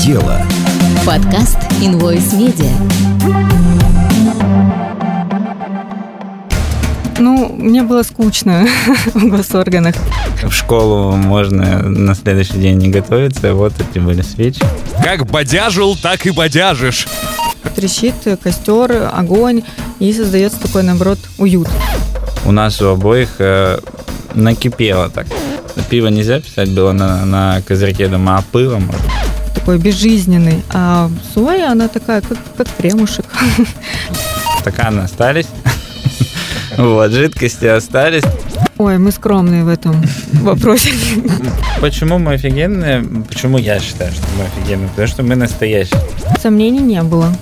дело. Подкаст Invoice Media. Ну, мне было скучно в госорганах. В школу можно на следующий день не готовиться, вот эти были свечи. Как бодяжил, так и бодяжишь. Трещит костер, огонь, и создается такой, наоборот, уют. У нас у обоих э, накипело так. Пиво нельзя писать было на, на козырьке дома, а пыло можно. Такой безжизненный. А соя, она такая, как, как кремушек. Стаканы остались. Вот, жидкости остались. Ой, мы скромные в этом вопросе. Почему мы офигенные? Почему я считаю, что мы офигенные? Потому что мы настоящие. Сомнений не было.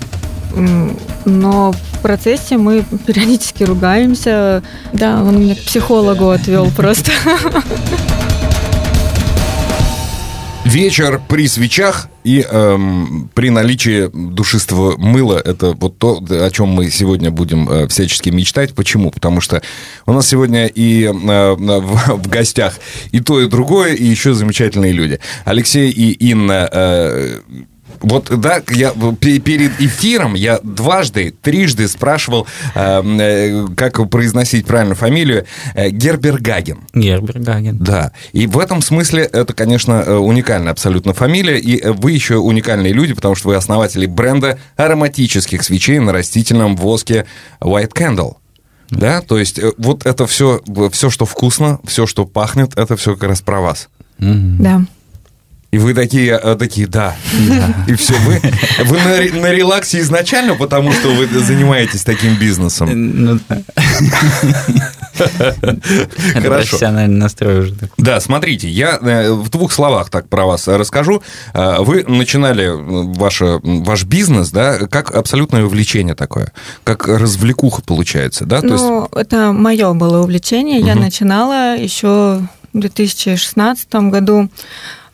Но в процессе мы периодически ругаемся. Да, он меня к психологу отвел просто. Вечер при свечах и эм, при наличии душистого мыла это вот то, о чем мы сегодня будем э, всячески мечтать. Почему? Потому что у нас сегодня и э, в, в гостях и то, и другое, и еще замечательные люди. Алексей и Инна. э, вот, да, я пе- перед эфиром я дважды, трижды спрашивал, э, э, как произносить правильно фамилию, э, Гербергаген. Гербергаген. Да, и в этом смысле это, конечно, э, уникальная абсолютно фамилия, и э, вы еще уникальные люди, потому что вы основатели бренда ароматических свечей на растительном воске White Candle. Да, то есть вот это все, все, что вкусно, все, что пахнет, это все как раз про вас. Да. И вы такие, э, такие, да. И все, вы, вы на, на релаксе изначально, потому что вы занимаетесь таким бизнесом. Ну, да. Хорошо. профессиональный настрой уже. Да, смотрите, я э, в двух словах так про вас расскажу. Э, Вы начинали ваше, ваш бизнес, да, как абсолютное увлечение такое, как развлекуха получается, да? То есть, Ну, это мое было увлечение. Я начинала еще в 2016 году.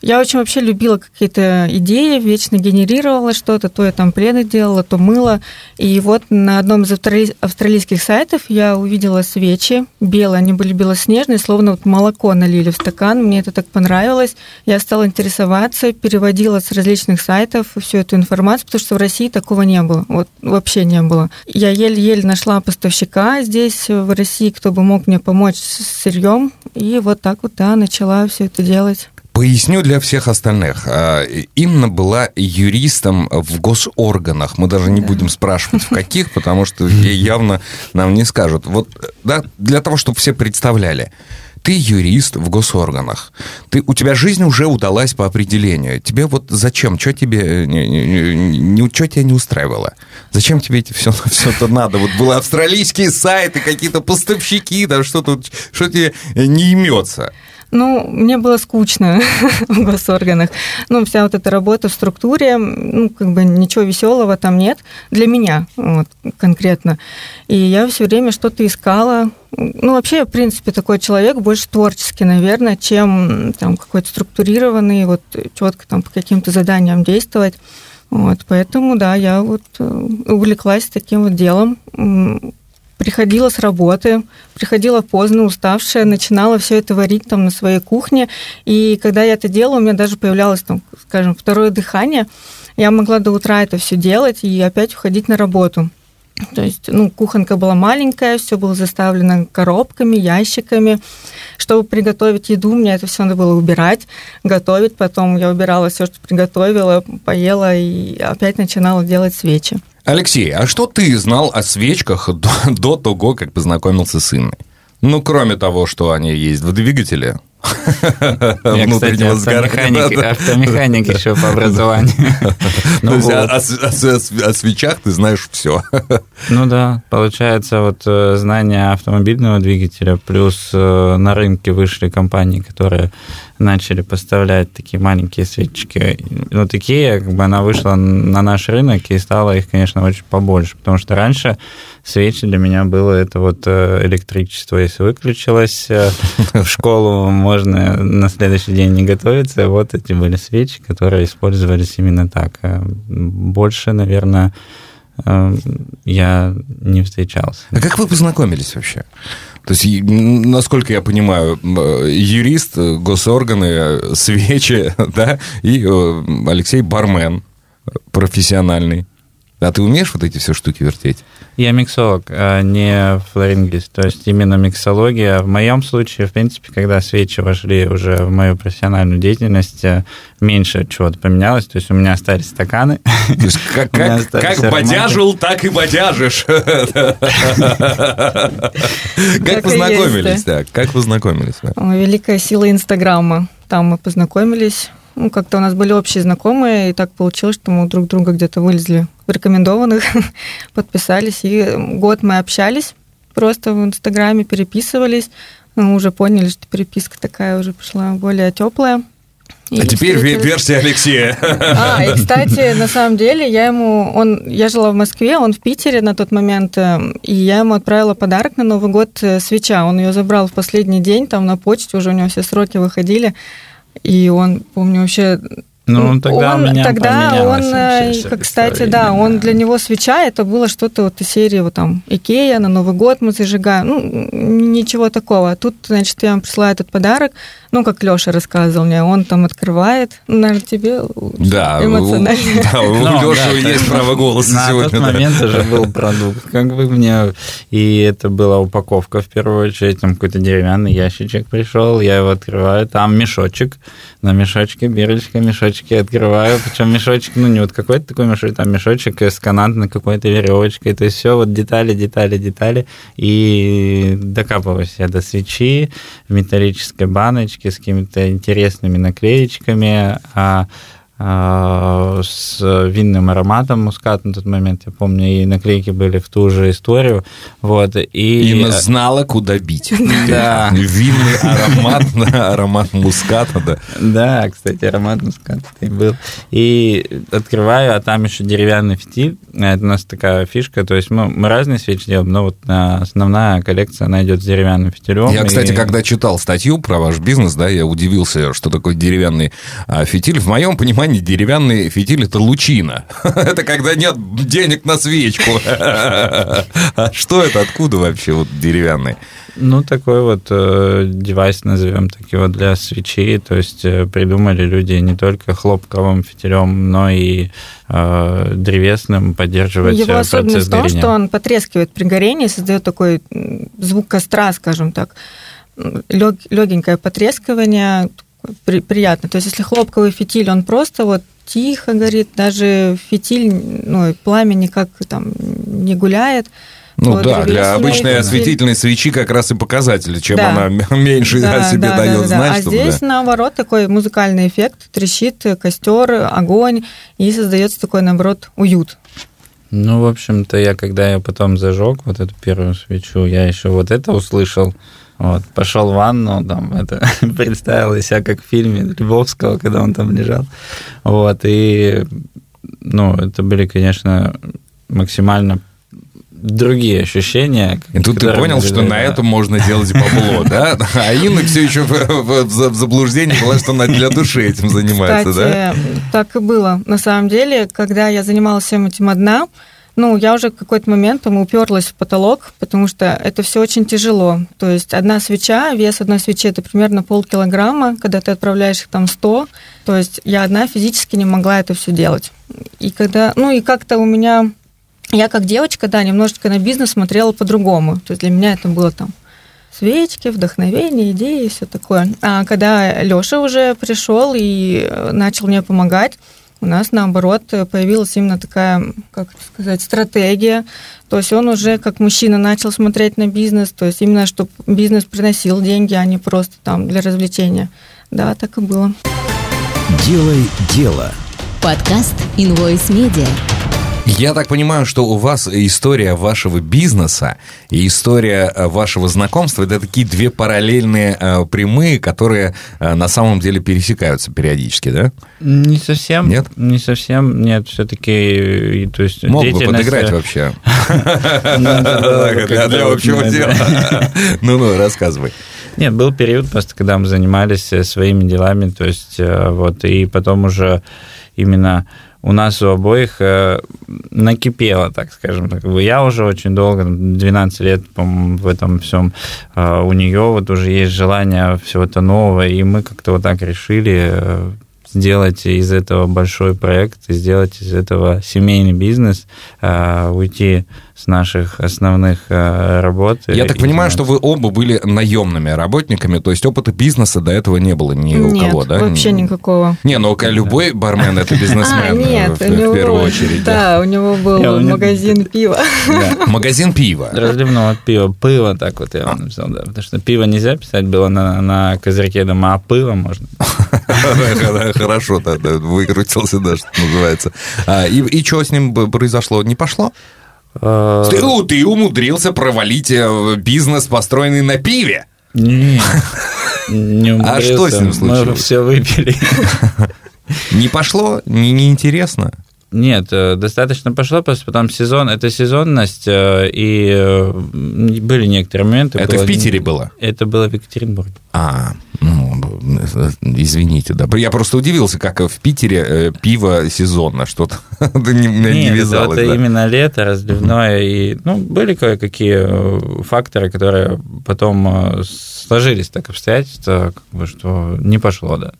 Я очень вообще любила какие-то идеи, вечно генерировала что-то, то я там пледы делала, то мыла. И вот на одном из австрали- австралийских сайтов я увидела свечи белые, они были белоснежные, словно вот молоко налили в стакан. Мне это так понравилось. Я стала интересоваться, переводила с различных сайтов всю эту информацию, потому что в России такого не было, вот вообще не было. Я еле-еле нашла поставщика здесь, в России, кто бы мог мне помочь с сырьем, и вот так вот, да, начала все это делать. Поясню для всех остальных. А, Инна была юристом в госорганах. Мы даже не будем спрашивать, в каких, потому что ей явно нам не скажут. Вот, да, для того, чтобы все представляли. Ты юрист в госорганах. Ты, у тебя жизнь уже удалась по определению. Тебе вот зачем? Что тебе, э, не, не, не, что тебя не устраивало? Зачем тебе это все, все это надо? Вот были австралийские сайты, какие-то поставщики, да, что тут, что тебе не имется? Ну, мне было скучно в госорганах. Ну, вся вот эта работа в структуре, ну, как бы ничего веселого там нет для меня вот, конкретно. И я все время что-то искала. Ну, вообще, я, в принципе, такой человек, больше творческий, наверное, чем там какой-то структурированный, вот четко там по каким-то заданиям действовать. Вот, поэтому, да, я вот э, увлеклась таким вот делом. Приходила с работы, приходила поздно, уставшая, начинала все это варить там на своей кухне. И когда я это делала, у меня даже появлялось, там, скажем, второе дыхание. Я могла до утра это все делать и опять уходить на работу. То есть, ну, кухонка была маленькая, все было заставлено коробками, ящиками. Чтобы приготовить еду, мне это все надо было убирать, готовить. Потом я убирала все, что приготовила, поела и опять начинала делать свечи. Алексей, а что ты знал о свечках до, до того, как познакомился с Инной? Ну, кроме того, что они есть в двигателе. Я, кстати, автомеханик, еще по образованию. То Ну есть о, вот. о с- о свечах ты знаешь все. Ну да, получается, вот э, знание автомобильного двигателя, плюс э, на рынке вышли компании, которые начали поставлять такие маленькие свечки. Ну, такие, как бы она вышла на наш рынок, и стало их, конечно, очень побольше, потому что раньше свечи для меня было это вот э, электричество, если выключилось, э, в школу можно на следующий день не готовиться, вот эти были свечи, которые использовались именно так. Э, Больше, наверное, я не встречался. А как вы познакомились вообще? То есть, насколько я понимаю, юрист, госорганы, свечи, да, и Алексей бармен профессиональный. А ты умеешь вот эти все штуки вертеть? Я миксолог, а не флорингист, то есть именно миксология. В моем случае, в принципе, когда свечи вошли уже в мою профессиональную деятельность, э, меньше чего-то поменялось, то есть у меня остались стаканы. То есть, как, как, Как бодяжил, так и бодяжишь. как познакомились? Как познакомились? Великая сила Инстаграма. Там мы познакомились. Ну, как-то у нас были общие знакомые, и так получилось, что мы друг друга где-то вылезли в рекомендованных, подписались. И год мы общались, просто в Инстаграме переписывались. Мы уже поняли, что переписка такая уже пошла более теплая. А теперь ве- версия Алексея. А, и, кстати, на самом деле, я ему... Он, я жила в Москве, он в Питере на тот момент, э, и я ему отправила подарок на Новый год э, свеча. Он ее забрал в последний день, там на почте уже у него все сроки выходили. И он, помню, вообще... Ну, тогда у он, меня тогда он, вообще э, как, кстати, да, он для него свеча, это было что-то вот из серии вот там Икея, на Новый год мы зажигаем, ну, ничего такого. Тут, значит, я ему присылаю этот подарок, ну, как Леша рассказывал мне, он там открывает, ну, наверное, тебе лучше Да, у- эмоционально. да, у Ну, Леши да, есть то право голоса На сегодня. тот да. момент уже был продукт, как бы мне... И это была упаковка, в первую очередь, там какой-то деревянный ящичек пришел, я его открываю, там мешочек, на мешочке бирочка, мешочки открываю, причем мешочек, ну, не вот какой-то такой мешочек, там мешочек с канатной какой-то веревочкой, то есть все вот детали, детали, детали, и докапываюсь я до свечи в металлической баночке с какими-то интересными наклеечками, а с винным ароматом мускат на тот момент, я помню, и наклейки были в ту же историю, вот, и... Инна знала, куда бить. Да. Винный аромат, аромат муската, да. Да, кстати, аромат муската и был. И открываю, а там еще деревянный фитиль. Это у нас такая фишка, то есть мы, мы разные свечи делаем, но вот а, основная коллекция, она идет с деревянным фитилем. Я, кстати, и- когда читал статью про ваш бизнес, да, я удивился, что такое деревянный а, фитиль. В моем понимании деревянный фитиль – это лучина. Это когда нет денег на свечку. А что это? Откуда вообще вот деревянный? Ну, такой вот э, девайс, назовем так его, для свечей. То есть э, придумали люди не только хлопковым фитилем, но и э, древесным поддерживать Его э, особенность процесс в том, что он потрескивает при горении, создает такой звук костра, скажем так. Легенькое потрескивание, при- приятно. То есть, если хлопковый фитиль, он просто вот тихо горит, даже фитиль, ну, пламя никак там не гуляет. Ну то да, для обычной осветительной свечи как раз и показатель. Чем Да. она меньше Да, себе да, дает да, да. знать, А чтобы, здесь, да. наоборот, такой музыкальный эффект. Трещит костер, огонь, и создается такой, наоборот, уют. Ну, в общем-то, я когда я потом зажег вот эту первую свечу, я еще вот это услышал. Вот, пошел в ванну, там это представил себя как в фильме Львовского, когда он там лежал. Вот, и, ну, это были, конечно, максимально другие ощущения. И тут ты понял, что на этом можно делать бабло, да? А Инна все еще в, заблуждении была, что она для души этим занимается, да? Так и было. На самом деле, когда я занималась всем этим одна, ну, я уже в какой-то момент там уперлась в потолок, потому что это все очень тяжело. То есть одна свеча, вес одной свечи это примерно полкилограмма, когда ты отправляешь их там 100. То есть я одна физически не могла это все делать. И когда, ну и как-то у меня, я как девочка, да, немножечко на бизнес смотрела по-другому. То есть для меня это было там свечки, вдохновение, идеи и все такое. А когда Леша уже пришел и э, начал мне помогать, у нас, наоборот, появилась именно такая, как это сказать, стратегия. То есть он уже как мужчина начал смотреть на бизнес, то есть именно, чтобы бизнес приносил деньги, а не просто там для развлечения. Да, так и было. Делай дело. Подкаст Invoice Media. Я так понимаю, что у вас история вашего бизнеса и история э, вашего знакомства это такие две параллельные э, прямые, которые э, на самом деле пересекаются периодически, да? Не совсем. Нет? Не совсем. Нет, все-таки, то есть Мог бы деятельность- подыграть вообще. Ну, Для общего дела. Ну-ну, рассказывай. Нет, был период просто, когда мы занимались э, своими делами, то есть э, вот, и потом уже именно у нас у обоих э, накипело, так скажем. Я уже очень долго, 12 лет, в этом всем. Э, у нее вот уже есть желание всего-то нового, и мы как-то вот так решили э, сделать из этого большой проект, сделать из этого семейный бизнес, уйти с наших основных э, работ. Я так понимаю, что вы оба были наемными работниками, то есть опыта бизнеса до этого не было ни у нет, кого, да? вообще никакого. Не, ну любой бармен это бизнесмен а, нет, в, в него, первую очередь. Да, да, у него был я, магазин него... пива. Да. Магазин пива. Разливного пива, пыва, так вот я вам написал, да, потому что пиво нельзя писать было на, на козырьке дома, а пыво можно. Хорошо, выкрутился, да, что называется. А, и что с ним произошло? Не пошло? А, ты, ты умудрился провалить э, бизнес, построенный на пиве. Не, не умудрился. А что с ним случилось? Мы все выпили. Не пошло? Не, не интересно? Нет, э, достаточно пошло, просто потом сезон, это сезонность, э, и э, были некоторые моменты. Это было, в Питере было? Это было в Екатеринбурге. А, ну, извините, да. Я просто удивился, как в Питере пиво сезонно, что-то не, не вязалось. это да. именно лето, разливное, и, ну, были кое-какие факторы, которые потом сложились так обстоятельства, как бы, что не пошло, да.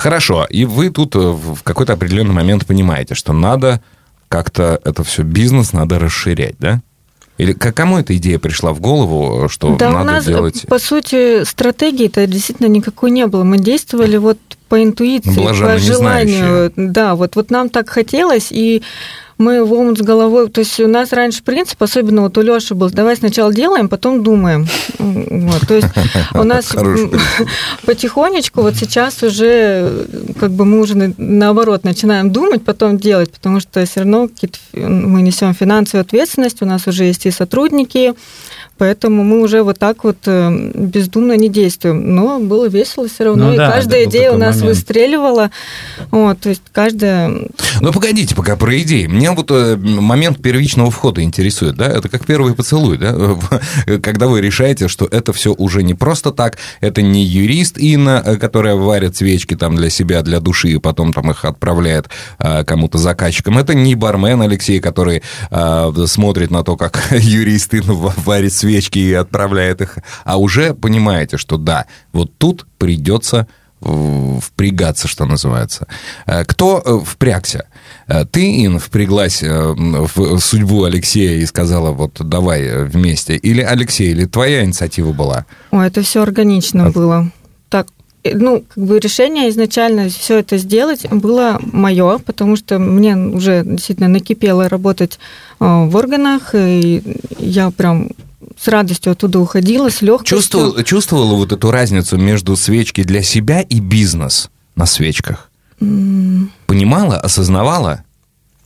Хорошо, и вы тут э, в какой-то определенный момент понимаете, что надо как-то это все бизнес надо расширять, да? Или кому эта идея пришла в голову, что да, надо у нас, делать? По сути, стратегии-то действительно никакой не было. Мы действовали вот по интуиции, Блаженно по желанию. Да, вот, вот нам так хотелось, и мы в омут с головой, то есть у нас раньше принцип, особенно вот у Лёши был, давай сначала делаем, потом думаем. Вот, то есть у нас потихонечку вот сейчас уже как бы мы уже наоборот начинаем думать, потом делать, потому что все равно мы несем финансовую ответственность, у нас уже есть и сотрудники, Поэтому мы уже вот так вот э, бездумно не действуем. Но было весело все равно. Ну, и да, каждая идея у нас момент. выстреливала. Вот, то есть каждая... Ну, погодите, пока про идеи. Меня вот э, момент первичного входа интересует, да? Это как первый поцелуй, да? Когда вы решаете, что это все уже не просто так, это не юрист Инна, э, которая варит свечки там для себя, для души, и потом там их отправляет кому-то заказчикам. Это не бармен Алексей, который смотрит на то, как юрист Инна варит свечки свечки и отправляет их, а уже понимаете, что да, вот тут придется впрягаться, что называется. Э, кто э, впрягся? Э, ты, Ин, впряглась в судьбу Алексея и сказала, вот давай вместе. Или Алексей, или твоя инициатива была? Ой, это все органично а... было. Так, ну, как бы решение изначально все это сделать было мое, потому что мне уже действительно накипело работать в органах, и я прям с радостью оттуда уходила, с легкостью. Чувствовала, чувствовала вот эту разницу между свечки для себя и бизнес на свечках? Mm. Понимала, осознавала?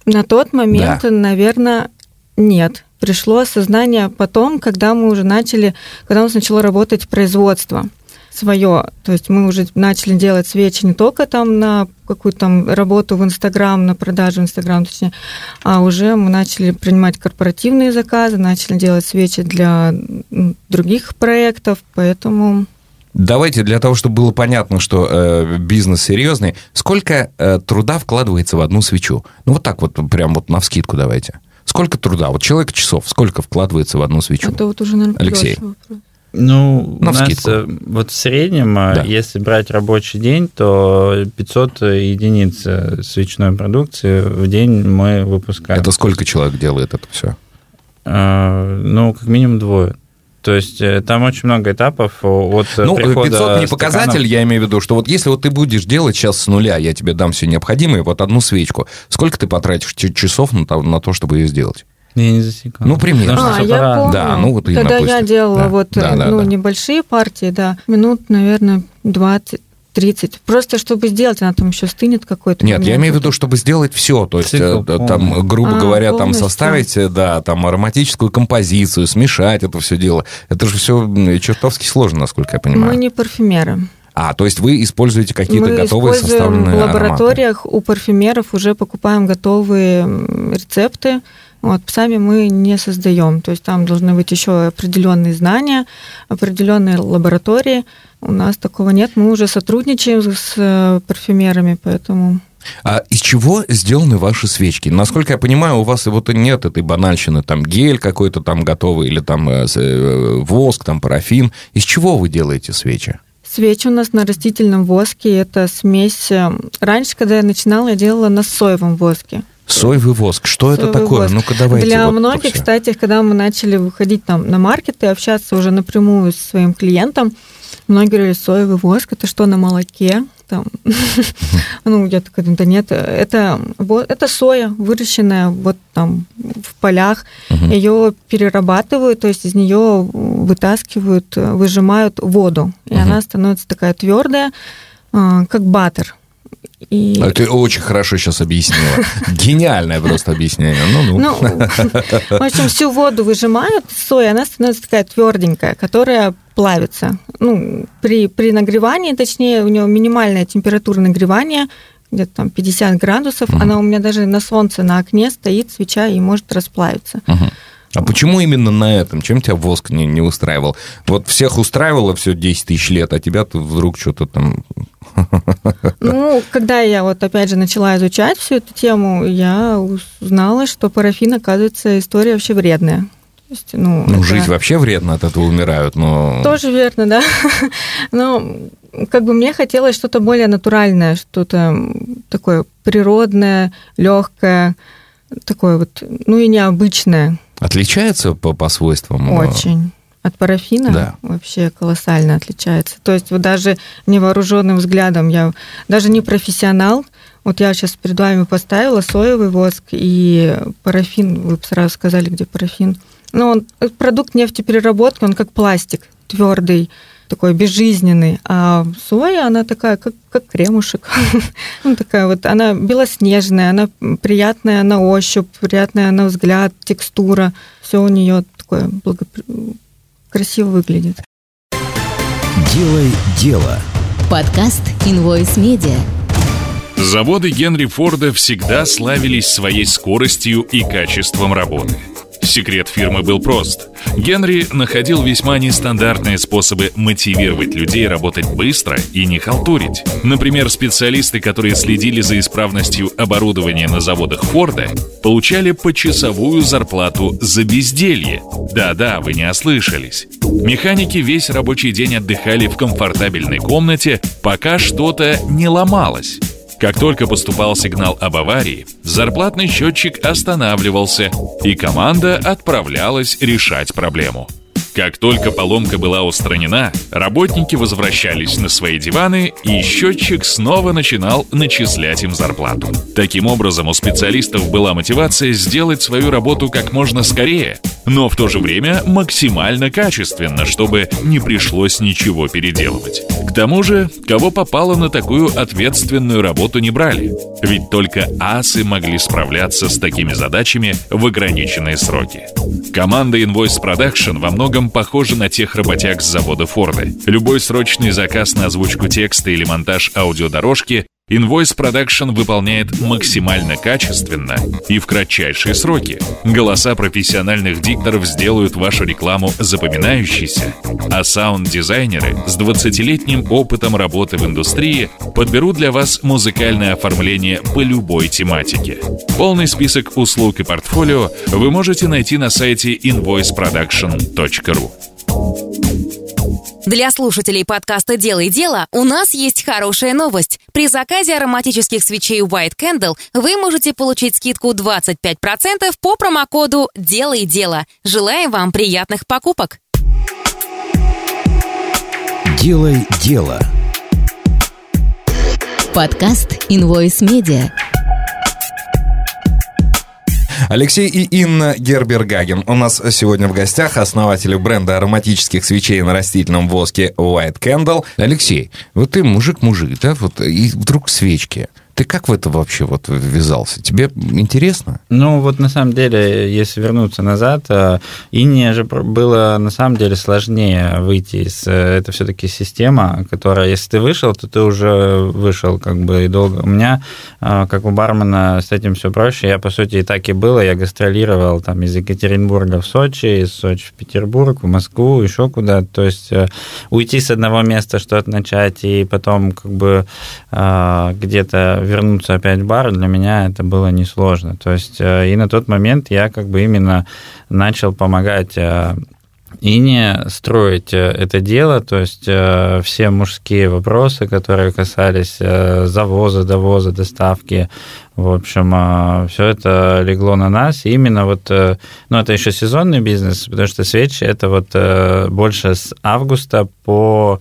На тот момент, да. наверное, нет. Пришло осознание потом, когда мы уже начали, когда у нас начало работать производство свое. То есть мы уже начали делать свечи не только там на какую-то там работу в Инстаграм, на продажу в Инстаграм, точнее, а уже мы начали принимать корпоративные заказы, начали делать свечи для других проектов, поэтому... Давайте для того, чтобы было понятно, что э, бизнес серьезный, сколько э, труда вкладывается в одну свечу? Ну вот так вот, прям вот на вскидку давайте. Сколько труда? Вот человек часов, сколько вкладывается в одну свечу? Это вот уже, наверное, Алексей. Вопрос. Ну, На у нас э, вот в среднем, э, да. если брать рабочий день, то 500 единиц э, свечной продукции в день мы выпускаем. Это сколько человек делает это все? Ну, как минимум двое. То есть там очень много этапов от Ну, 500 не показатель, я имею в виду, что вот если вот ты будешь делать сейчас с нуля, я тебе дам все необходимое, вот одну свечку, сколько ты потратишь часов на то чтобы ее сделать? Я не засекал. Ну, примерно. А, я помню. Да, ну вот Когда я делала да. вот да, да, ну, да. небольшие партии, да, минут, наверное, 20 30. Просто чтобы сделать, она там еще стынет какой-то. Нет, я имею в виду, чтобы сделать все. То есть, Цикл, э, там, грубо а, говоря, полностью. там составить, э, да, там ароматическую композицию, смешать это все дело. Это же все чертовски сложно, насколько я понимаю. Мы не парфюмеры. А, то есть вы используете какие-то Мы готовые составленные в лабораториях ароматы. у парфюмеров уже покупаем готовые рецепты, Вот, сами мы не создаем. То есть там должны быть еще определенные знания, определенные лаборатории. У нас такого нет. Мы уже сотрудничаем с э, парфюмерами, поэтому а из чего сделаны ваши свечки? Насколько я понимаю, у вас вот нет этой банальщины, там гель какой-то там готовый, или там э, э, воск, там парафин. Из чего вы делаете свечи? Свечи у нас на растительном воске. Это смесь... Раньше, когда я начинала, я делала на соевом воске. Соевый воск. Что Соевый это такое? Воск. Ну-ка давайте. Для вот многих, кстати, когда мы начали выходить там на маркеты, общаться уже напрямую с своим клиентом, многие говорили, соевый воск, это что, на молоке? там, ну, я такая, да нет, это, это соя, выращенная вот там в полях, ее перерабатывают, то есть из нее вытаскивают, выжимают воду, и она становится такая твердая, а, как баттер. И... А ты очень хорошо сейчас объяснила. Гениальное просто объяснение. Ну, ну. ну, в общем, всю воду выжимают, соя, она становится такая тверденькая, которая плавится. Ну, при, при нагревании, точнее, у нее минимальная температура нагревания, где-то там 50 градусов, она у меня даже на солнце, на окне стоит свеча и может расплавиться. А почему именно на этом? Чем тебя воск не, не устраивал? Вот всех устраивало все 10 тысяч лет, а тебя ты вдруг что-то там... Ну, когда я вот опять же начала изучать всю эту тему, я узнала, что парафин, оказывается, история вообще вредная есть, ну, ну это... жить вообще вредно, от этого умирают, но... Тоже верно, да. но как бы мне хотелось что-то более натуральное, что-то такое природное, легкое, такое вот, ну и необычное. Отличается по, по свойствам? Очень. От парафина да. вообще колоссально отличается. То есть вот даже невооруженным взглядом я даже не профессионал, вот я сейчас перед вами поставила соевый воск и парафин. Вы сразу сказали, где парафин. Ну, он, продукт нефтепереработки, он как пластик, твердый, такой безжизненный. А соя, она такая, как, как кремушек. ну, такая вот, она белоснежная, она приятная на ощупь, приятная на взгляд, текстура. Все у нее такое благо... красиво выглядит. Делай дело. Подкаст Invoice Media. Заводы Генри Форда всегда славились своей скоростью и качеством работы – Секрет фирмы был прост. Генри находил весьма нестандартные способы мотивировать людей работать быстро и не халтурить. Например, специалисты, которые следили за исправностью оборудования на заводах Форда, получали почасовую зарплату за безделье. Да-да, вы не ослышались. Механики весь рабочий день отдыхали в комфортабельной комнате, пока что-то не ломалось. Как только поступал сигнал об аварии, зарплатный счетчик останавливался, и команда отправлялась решать проблему. Как только поломка была устранена, работники возвращались на свои диваны, и счетчик снова начинал начислять им зарплату. Таким образом, у специалистов была мотивация сделать свою работу как можно скорее, но в то же время максимально качественно, чтобы не пришлось ничего переделывать. К тому же, кого попало на такую ответственную работу не брали, ведь только асы могли справляться с такими задачами в ограниченные сроки. Команда Invoice Production во многом чем похожи на тех работяг с завода Форда. Любой срочный заказ на озвучку текста или монтаж аудиодорожки Invoice Production выполняет максимально качественно и в кратчайшие сроки. Голоса профессиональных дикторов сделают вашу рекламу запоминающейся, а саунд-дизайнеры с 20-летним опытом работы в индустрии подберут для вас музыкальное оформление по любой тематике. Полный список услуг и портфолио вы можете найти на сайте invoiceproduction.ru. Для слушателей подкаста «Делай дело» у нас есть хорошая новость. При заказе ароматических свечей White Candle вы можете получить скидку 25% по промокоду «Делай дело». Желаем вам приятных покупок! Делай дело. Подкаст Invoice Media. Алексей и Инна Гербергаген у нас сегодня в гостях, основатели бренда ароматических свечей на растительном воске White Candle. Алексей, вот ты мужик-мужик, да, вот и вдруг свечки. Ты как в это вообще вот ввязался? Тебе интересно? Ну, вот на самом деле, если вернуться назад, э, Ине же было на самом деле сложнее выйти из... Э, это все-таки система, которая, если ты вышел, то ты уже вышел как бы и долго. У меня, э, как у бармена, с этим все проще. Я, по сути, и так и было. Я гастролировал там из Екатеринбурга в Сочи, из Сочи в Петербург, в Москву, еще куда-то. То есть уйти с одного места, что-то начать, и потом как бы где-то вернуться опять в бар, для меня это было несложно. То есть э, и на тот момент я как бы именно начал помогать э, и не строить э, это дело, то есть все мужские вопросы, которые касались завоза, довоза, доставки, в общем, все это легло на нас. И именно вот, ну, это еще сезонный бизнес, потому что свечи это вот больше с августа по по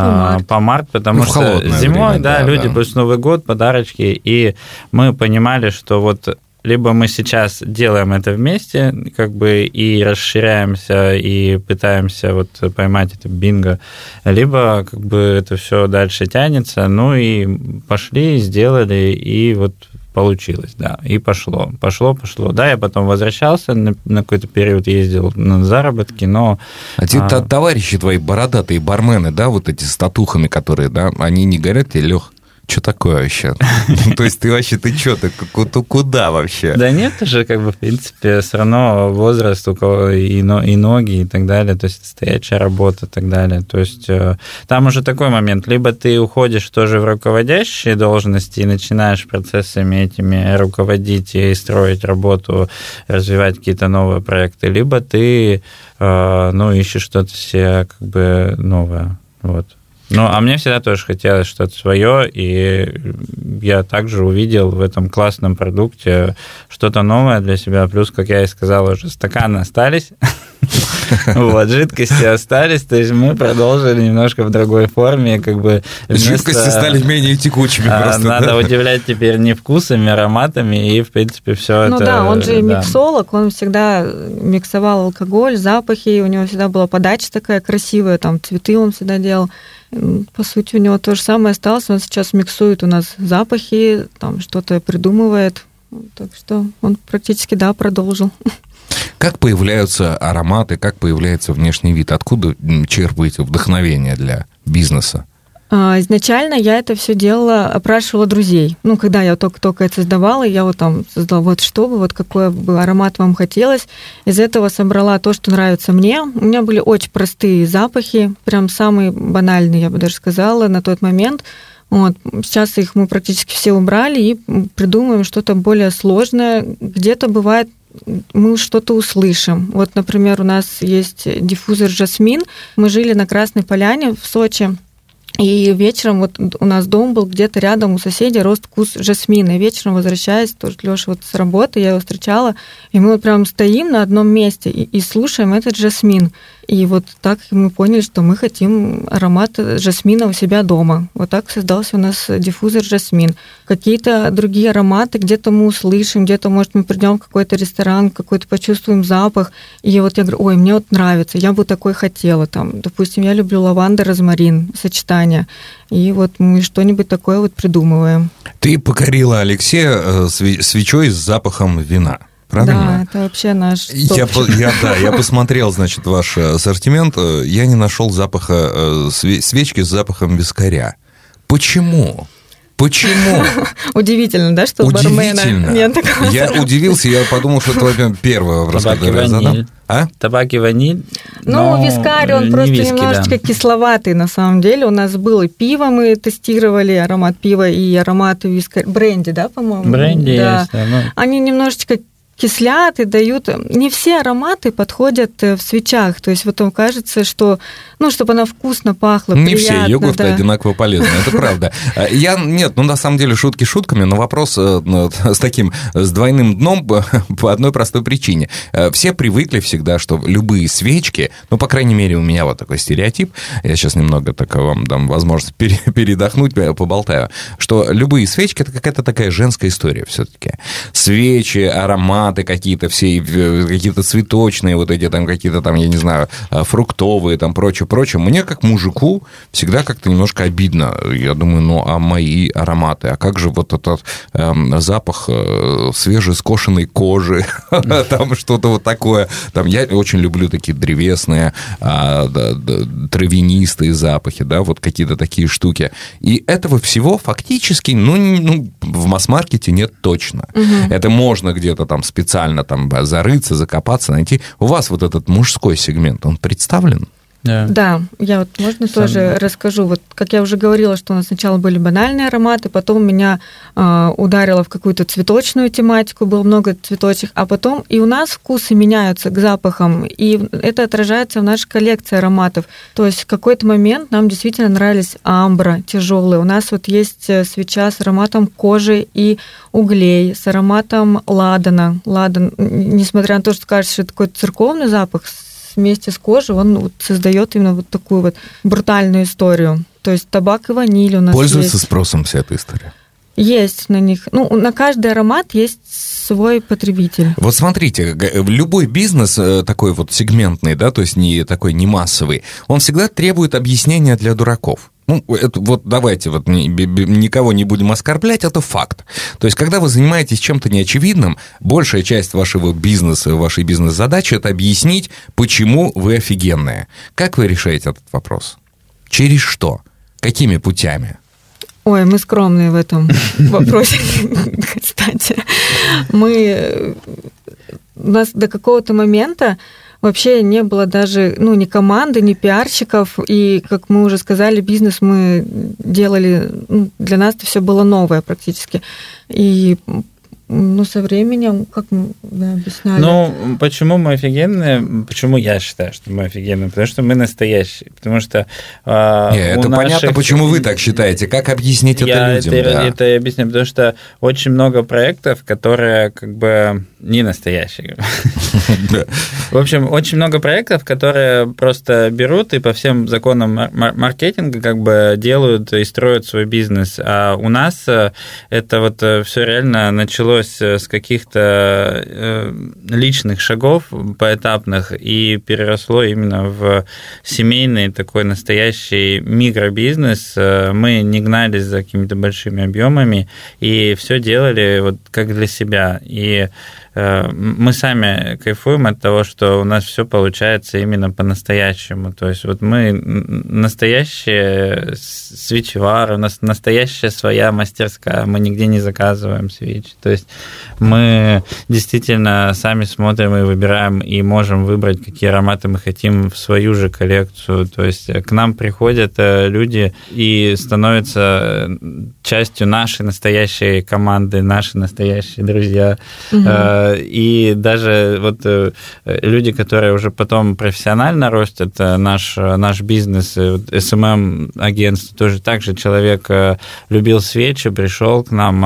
март, по март потому ну, что зимой, время, да, да, люди да. после Новый год, подарочки, и мы понимали, что вот либо мы сейчас делаем это вместе, как бы и расширяемся, и пытаемся вот поймать это бинго, либо как бы это все дальше тянется, ну и пошли, сделали, и вот получилось, да, и пошло, пошло, пошло. Да, я потом возвращался, на, на какой-то период ездил на заработки, но... А те а... товарищи твои бородатые бармены, да, вот эти с татухами, которые, да, они не горят тебе, Лех? Что такое вообще? То есть ты вообще, ты что, ты куда вообще? Да нет, же как бы, в принципе, все равно возраст у кого и, ноги и так далее, то есть стоячая работа и так далее. То есть э, там уже такой момент, либо ты уходишь тоже в руководящие должности и начинаешь процессами этими руководить и строить работу, развивать какие-то новые проекты, либо ты, э, ну, ищешь что-то себе как бы новое. Вот. Ну, а мне всегда тоже хотелось что-то свое, и я также увидел в этом классном продукте что-то новое для себя. Плюс, как я и сказал, уже стаканы остались. Вот, жидкости остались, то есть мы продолжили немножко в другой форме, как бы... Жидкости стали менее текучими а, просто, Надо удивлять теперь не вкусами, ароматами, и, в принципе, все ну это... Ну да, он же миксолог, он всегда миксовал алкоголь, запахи, у него всегда была подача такая красивая, там цветы он всегда делал. По сути, у него то же самое осталось. Он сейчас миксует у нас запахи, там что-то придумывает. Так что он практически, да, продолжил. Как появляются ароматы, как появляется внешний вид? Откуда черпаете вдохновение для бизнеса? А, изначально я это все делала, опрашивала друзей. Ну, когда я только-только это создавала, я вот там создала, вот что бы, вот какой бы аромат вам хотелось. Из этого собрала то, что нравится мне. У меня были очень простые запахи, прям самые банальные, я бы даже сказала, на тот момент. Вот. Сейчас их мы практически все убрали и придумываем что-то более сложное. Где-то бывает мы что-то услышим. Вот, например, у нас есть диффузор «Жасмин». Мы жили на Красной Поляне в Сочи. И вечером вот у нас дом был где-то рядом у соседей, рост кус жасмина. И вечером, возвращаясь, тоже Леша вот с работы, я его встречала, и мы вот прям стоим на одном месте и, и слушаем этот жасмин. И вот так мы поняли, что мы хотим аромат жасмина у себя дома. Вот так создался у нас диффузор жасмин. Какие-то другие ароматы где-то мы услышим, где-то, может, мы придем в какой-то ресторан, какой-то почувствуем запах. И вот я говорю, ой, мне вот нравится, я бы такой хотела. Там, допустим, я люблю лаванда, розмарин, сочетание. И вот мы что-нибудь такое вот придумываем. Ты покорила Алексея э, свечой с запахом вина правильно? Да, это вообще наш. Я, я, да, я посмотрел, значит, ваш э, ассортимент, э, я не нашел запаха э, свечки с запахом вискаря. Почему? Почему? Удивительно, да, что Удивительно. нет такого Я удивился, я подумал, что это, первый вопрос, который я задам. А? Табак и ваниль. Ну, вискарь, он просто виски, немножечко да. кисловатый, на самом деле. У нас было пиво, мы тестировали аромат пива и аромат вискарь. Бренди, да, по-моему? Бренди, да. Есть, да ну. Они немножечко кислят и дают... Не все ароматы подходят э, в свечах. То есть вот вам кажется, что... Ну, чтобы она вкусно пахла, Не приятно, все йогурты да. одинаково полезны, это правда. А, я... Нет, ну, на самом деле, шутки шутками, но вопрос э, ну, с таким, с двойным дном по одной простой причине. Э, все привыкли всегда, что любые свечки, ну, по крайней мере, у меня вот такой стереотип, я сейчас немного так вам дам возможность передохнуть, поболтаю, что любые свечки — это какая-то такая женская история все-таки. Свечи, аромат, ароматы какие-то все, какие-то цветочные, вот эти там какие-то там, я не знаю, э, фруктовые, там прочее, прочее. Мне, как мужику, всегда как-то немножко обидно. Я думаю, ну, а мои ароматы? А как же вот этот эм, запах э, свежескошенной кожи? Там что-то вот такое. Там я очень люблю такие древесные, а, травянистые запахи, да, вот какие-то такие штуки. И этого всего фактически, ну, ну в масс-маркете нет точно. Угу. Это можно где-то там специально там зарыться, закопаться, найти. У вас вот этот мужской сегмент, он представлен? Да. да, я вот можно Сам... тоже расскажу. Вот как я уже говорила, что у нас сначала были банальные ароматы, потом меня э, ударило в какую-то цветочную тематику, было много цветочек, а потом и у нас вкусы меняются к запахам, и это отражается в нашей коллекции ароматов. То есть в какой-то момент нам действительно нравились амбра тяжелые. У нас вот есть э, свеча с ароматом кожи и углей, с ароматом ладана. Ладан, несмотря на то, что кажется, что это такой церковный запах, вместе с кожей, он вот создает именно вот такую вот брутальную историю. То есть табак и ваниль у нас Пользуется есть. спросом вся эта история? Есть на них. Ну, на каждый аромат есть свой потребитель. Вот смотрите, любой бизнес э, такой вот сегментный, да, то есть не такой не массовый, он всегда требует объяснения для дураков. Ну, это, вот давайте вот никого не будем оскорблять, это факт. То есть, когда вы занимаетесь чем-то неочевидным, большая часть вашего бизнеса, вашей бизнес-задачи это объяснить, почему вы офигенные. Как вы решаете этот вопрос? Через что? Какими путями? Ой, мы скромные в этом вопросе, кстати. Мы... У нас до какого-то момента вообще не было даже, ну, ни команды, ни пиарщиков, и, как мы уже сказали, бизнес мы делали, ну, для нас это все было новое практически. И ну, со временем, как мы объясняли. Ну, почему мы офигенные? Почему я считаю, что мы офигенные? Потому что мы настоящие. Потому что э, Нет, это наших... понятно, почему вы так считаете. Как объяснить я это людям? Это, да. это объясню, потому что очень много проектов, которые как бы не настоящие. В общем, очень много проектов, которые просто берут и по всем законам маркетинга как бы делают и строят свой бизнес. А у нас э, это вот э, все реально началось э, с каких-то личных шагов поэтапных и переросло именно в семейный такой настоящий микробизнес. Мы не гнались за какими-то большими объемами и все делали вот как для себя. И Э, мы сами кайфуем от того, что у нас все получается именно по-настоящему. То есть вот мы настоящие свечевары, у нас настоящая своя мастерская, мы нигде не заказываем свечи. То есть мы действительно сами смотрим и выбираем, и можем выбрать, какие ароматы мы хотим в свою же коллекцию. То есть к нам приходят э, люди и становятся частью нашей настоящей команды, наши настоящие друзья. Угу и даже вот э, люди, которые уже потом профессионально растут, э, наш, наш бизнес, SMM-агентство, тоже так же человек э, любил свечи, пришел к нам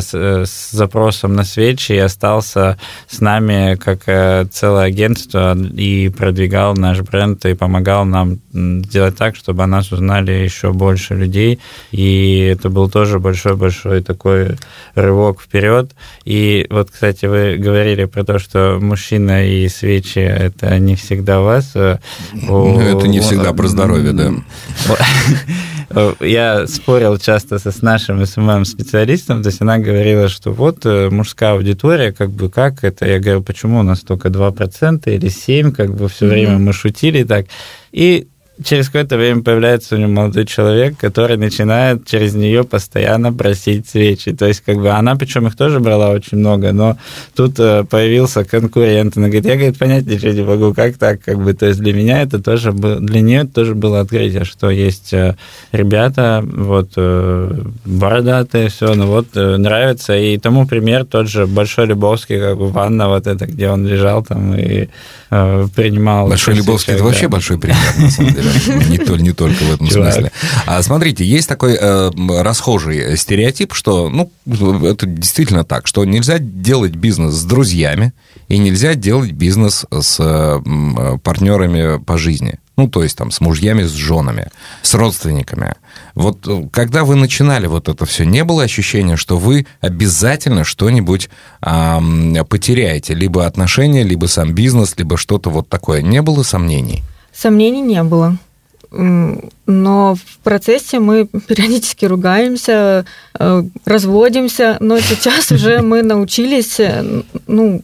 с, с запросом на свечи и остался с нами как целое агентство и продвигал наш бренд и помогал нам сделать так, чтобы о нас узнали еще больше людей. И это был тоже большой-большой такой рывок вперед. И вот, кстати, вы говорили про то, что мужчина и свечи это не всегда вас. Э, ну, это не всегда про здоровье, да. Я спорил часто с нашим СММ-специалистом, то есть она говорила, что вот э, мужская аудитория, как бы как это? Я говорю, почему у нас только 2% или 7%, как бы все время мы шутили так. И через какое-то время появляется у него молодой человек, который начинает через нее постоянно просить свечи. То есть, как бы она, причем их тоже брала очень много, но тут э, появился конкурент. Она говорит, я, говорит, понять ничего не могу, как так, как бы, то есть для меня это тоже было, для нее это тоже было открытие, что есть э, ребята, вот, э, бородатые, все, ну вот, нравится, и тому пример тот же Большой Любовский, как бы ванна вот это, где он лежал там и принимал... Большой Любовский, это вообще большой пример, на самом деле. Не, то, не только в этом смысле. А смотрите, есть такой э, расхожий стереотип, что, ну, это действительно так, что нельзя делать бизнес с друзьями и нельзя делать бизнес с э, партнерами по жизни. Ну, то есть там с мужьями, с женами, с родственниками. Вот э, когда вы начинали вот это все, не было ощущения, что вы обязательно что-нибудь эм, потеряете? Либо отношения, либо сам бизнес, либо что-то вот такое. Не было сомнений? Сомнений не было. Но в процессе мы периодически ругаемся, э, разводимся, но сейчас уже мы научились э, ну,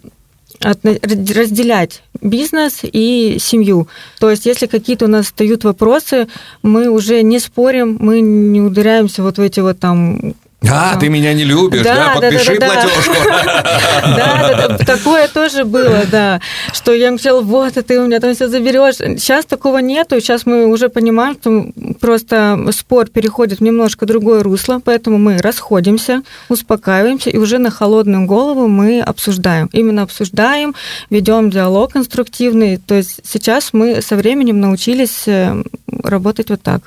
разделять бизнес и семью. То есть, если какие-то у нас встают вопросы, мы уже не спорим, мы не ударяемся вот в эти вот там а, ты меня не любишь, да? да? Подпиши да, да, платежку. Да, да, такое тоже было, да. Что я им сказала, вот, ты у меня там все заберешь. Сейчас такого нету. Сейчас мы уже понимаем, что просто спор переходит в немножко другое русло, поэтому мы расходимся, успокаиваемся, и уже на холодную голову мы обсуждаем. Именно обсуждаем, ведем диалог конструктивный. То есть сейчас мы со временем научились э, работать вот так.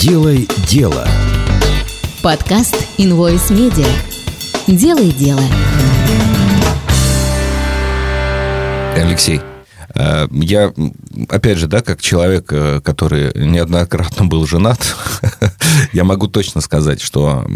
Делай дело. Подкаст Invoice Media. Делай дело. Алексей, э, я, опять же, да, как человек, э, который неоднократно был женат, я могу точно сказать, что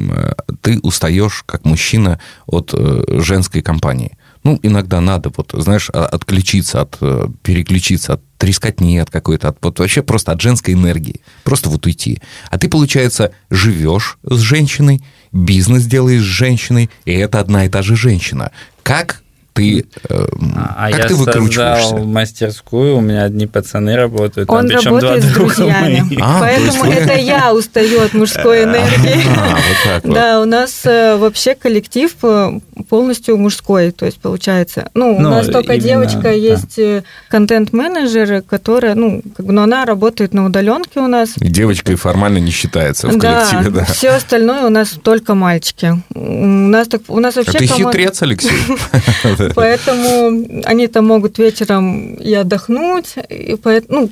ты устаешь как мужчина от э, женской компании ну, иногда надо, вот, знаешь, отключиться, от, э, переключиться от трескотни, от какой-то, от, вот, вообще просто от женской энергии. Просто вот уйти. А ты, получается, живешь с женщиной, бизнес делаешь с женщиной, и это одна и та же женщина. Как ты, э, а как я ты выкручиваешься? создал мастерскую, у меня одни пацаны работают. Он там, работает с друзьями, а, поэтому это я устаю от мужской энергии. А, вот вот. Да, у нас э, вообще коллектив э, полностью мужской, то есть получается. Ну, у ну, нас только именно, девочка да. есть контент-менеджер, которая, ну, как бы, но она работает на удаленке у нас. И девочкой формально не считается в коллективе, да. да. Все остальное у нас только мальчики. У нас, так, у нас вообще... А ты хитрец, Алексей. Поэтому они там могут вечером и отдохнуть, и поэтому, ну,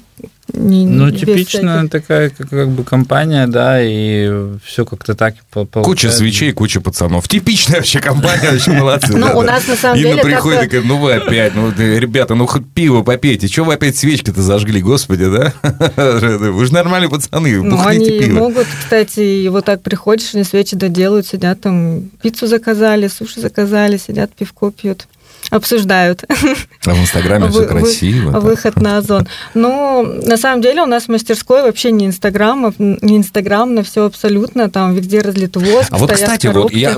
не, ну, типичная всяких... такая как, как бы компания, да, и все как-то так получается. Куча свечей, куча пацанов. Типичная вообще компания, вообще молодцы. Ну, у нас на самом деле... Инна приходит и говорит, ну вы опять, ну, ребята, ну хоть пиво попейте, что вы опять свечки-то зажгли, господи, да? Вы же нормальные пацаны, Ну, они могут, кстати, и вот так приходишь, они свечи доделают, сидят там, пиццу заказали, суши заказали, сидят, пивко пьют обсуждают. А в Инстаграме все красиво. Выход на Озон. Ну, на самом деле у нас в мастерской вообще не Инстаграм, не Инстаграмно, все абсолютно, там везде разлит воск, А вот, кстати, вот я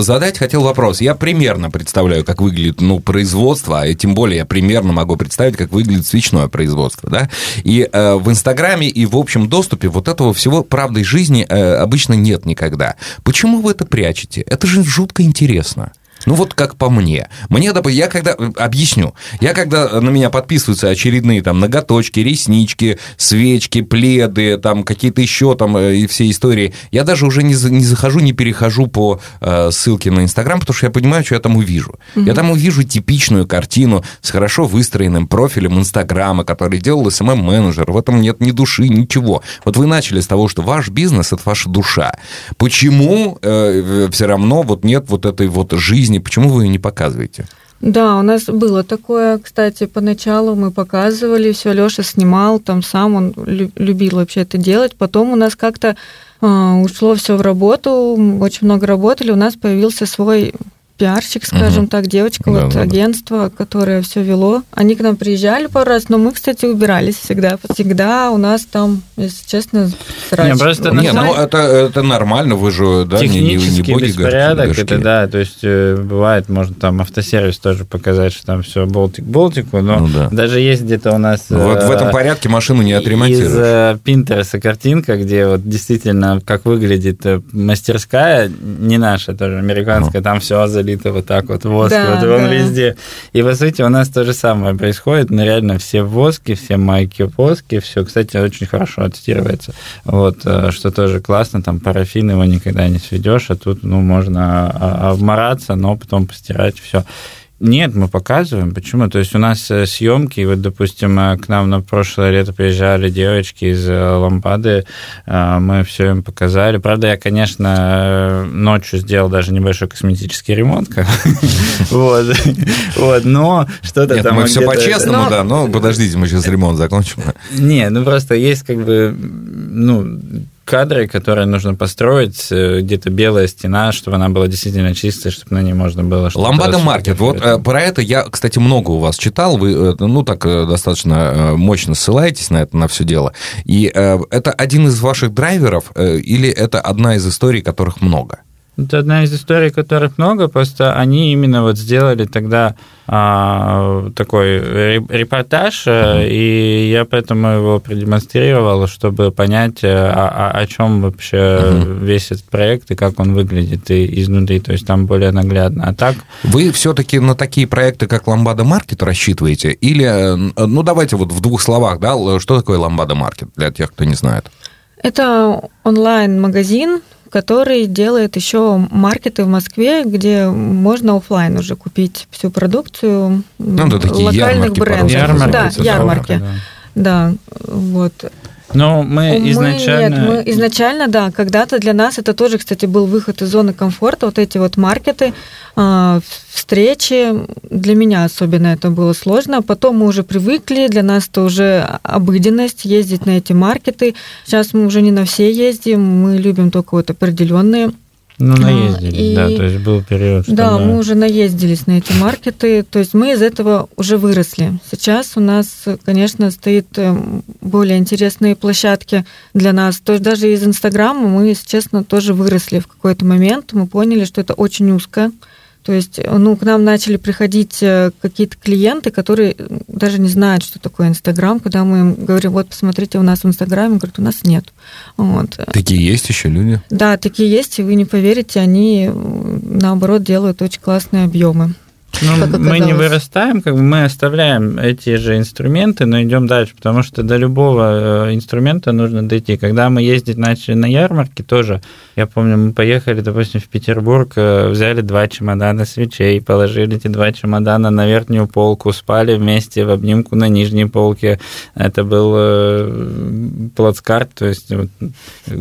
задать хотел вопрос. Я примерно представляю, как выглядит, ну, производство, и тем более я примерно могу представить, как выглядит свечное производство, да? И э, в Инстаграме и в общем доступе вот этого всего правдой жизни э, обычно нет никогда. Почему вы это прячете? Это же жутко интересно. Ну вот как по мне. Мне, я когда, объясню, я когда на меня подписываются очередные там ноготочки, реснички, свечки, пледы, там какие-то еще там э, и все истории, я даже уже не, не захожу, не перехожу по э, ссылке на Инстаграм, потому что я понимаю, что я там увижу. Угу. Я там увижу типичную картину с хорошо выстроенным профилем Инстаграма, который делал СММ-менеджер. В этом нет ни души, ничего. Вот вы начали с того, что ваш бизнес – это ваша душа. Почему э, все равно вот нет вот этой вот жизни жизни, почему вы ее не показываете? Да, у нас было такое, кстати, поначалу мы показывали, все, Леша снимал, там сам он любил вообще это делать. Потом у нас как-то э, ушло все в работу, очень много работали, у нас появился свой пиарщик, скажем угу. так, девочка, да, вот да, агентство, да. которое все вело. Они к нам приезжали пару раз, но мы, кстати, убирались всегда. Всегда у нас там, если честно, срач. Не, просто не, ну это, это нормально, вы же, да, не, не, не боги беспорядок, горшки. это да, то есть э, бывает, можно там автосервис тоже показать, что там все болтик болтику, но ну, да. даже есть где-то у нас... Ну, вот в этом э, порядке машину не отремонтируешь. Из э, Пинтереса картинка, где вот действительно, как выглядит мастерская, не наша тоже, американская, ну. там все залито вот так вот, воск, да, вот он да. везде. И, по сути, у нас то же самое происходит, но реально все воски, все майки воски, все, кстати, очень хорошо отстирывается. Вот, э, что тоже классно, там парафин его никогда не сведешь, а тут, ну, можно а, обмораться, но потом постирать все. Нет, мы показываем. Почему? То есть у нас э, съемки, вот, допустим, э, к нам на прошлое лето приезжали девочки из э, Лампады, мы все им показали. Правда, я, конечно, ночью сделал даже небольшой косметический ремонт, вот, вот, но что-то там... мы все по-честному, да, но подождите, мы сейчас ремонт закончим. Не, ну просто есть как бы, ну, кадры, которые нужно построить, э, где-то белая стена, чтобы она была действительно чистая, чтобы на ней можно было что-то... Ламбада Маркет, вот э, про это я, кстати, много у вас читал, вы, э, ну, так достаточно мощно ссылаетесь на это, на все дело, и это один из ваших драйверов или это одна из историй, которых много? Это одна из историй, которых много, просто они именно вот сделали тогда а, такой репортаж, uh-huh. и я поэтому его продемонстрировал, чтобы понять, э, о, о чем вообще uh-huh. весь этот проект и как он выглядит изнутри, то есть там более наглядно. А так... Вы все-таки на такие проекты, как Ламбада Маркет, рассчитываете? Или, э, ну, давайте вот в двух словах, да, что такое Ламбада Маркет для тех, кто не знает? Это онлайн-магазин, который делает еще маркеты в Москве, где можно офлайн уже купить всю продукцию ну, да, такие локальных брендов. Ярмарки, да, ярмарки. Да. да, вот. Но мы, мы изначально... Нет, мы изначально, да, когда-то для нас это тоже, кстати, был выход из зоны комфорта, вот эти вот маркеты, а, встречи, для меня особенно это было сложно. Потом мы уже привыкли, для нас это уже обыденность, ездить на эти маркеты. Сейчас мы уже не на все ездим, мы любим только вот определенные ну, наездились, и... да, то есть был период, что Да, мы уже наездились на эти маркеты, то есть мы из этого уже выросли. Сейчас у нас, конечно, стоит э, более интересные площадки для нас. То есть даже из Инстаграма мы, если честно, тоже выросли в какой-то момент. Мы поняли, что это очень узко. То есть, ну, к нам начали приходить э, какие-то клиенты, которые даже не знают, что такое Инстаграм, когда мы им говорим, вот, посмотрите, у нас в Инстаграме, говорят, у нас нет. Вот. Такие есть еще люди? Да, такие есть, и вы не поверите, они, наоборот, делают очень классные объемы. Ну, мы не вырастаем, как бы мы оставляем эти же инструменты, но идем дальше, потому что до любого э, инструмента нужно дойти. Когда мы ездить начали на ярмарке, тоже, я помню, мы поехали, допустим, в Петербург, э, взяли два чемодана свечей, положили эти два чемодана на верхнюю полку, спали вместе в обнимку на нижней полке. Это был э, плацкарт, то есть вот,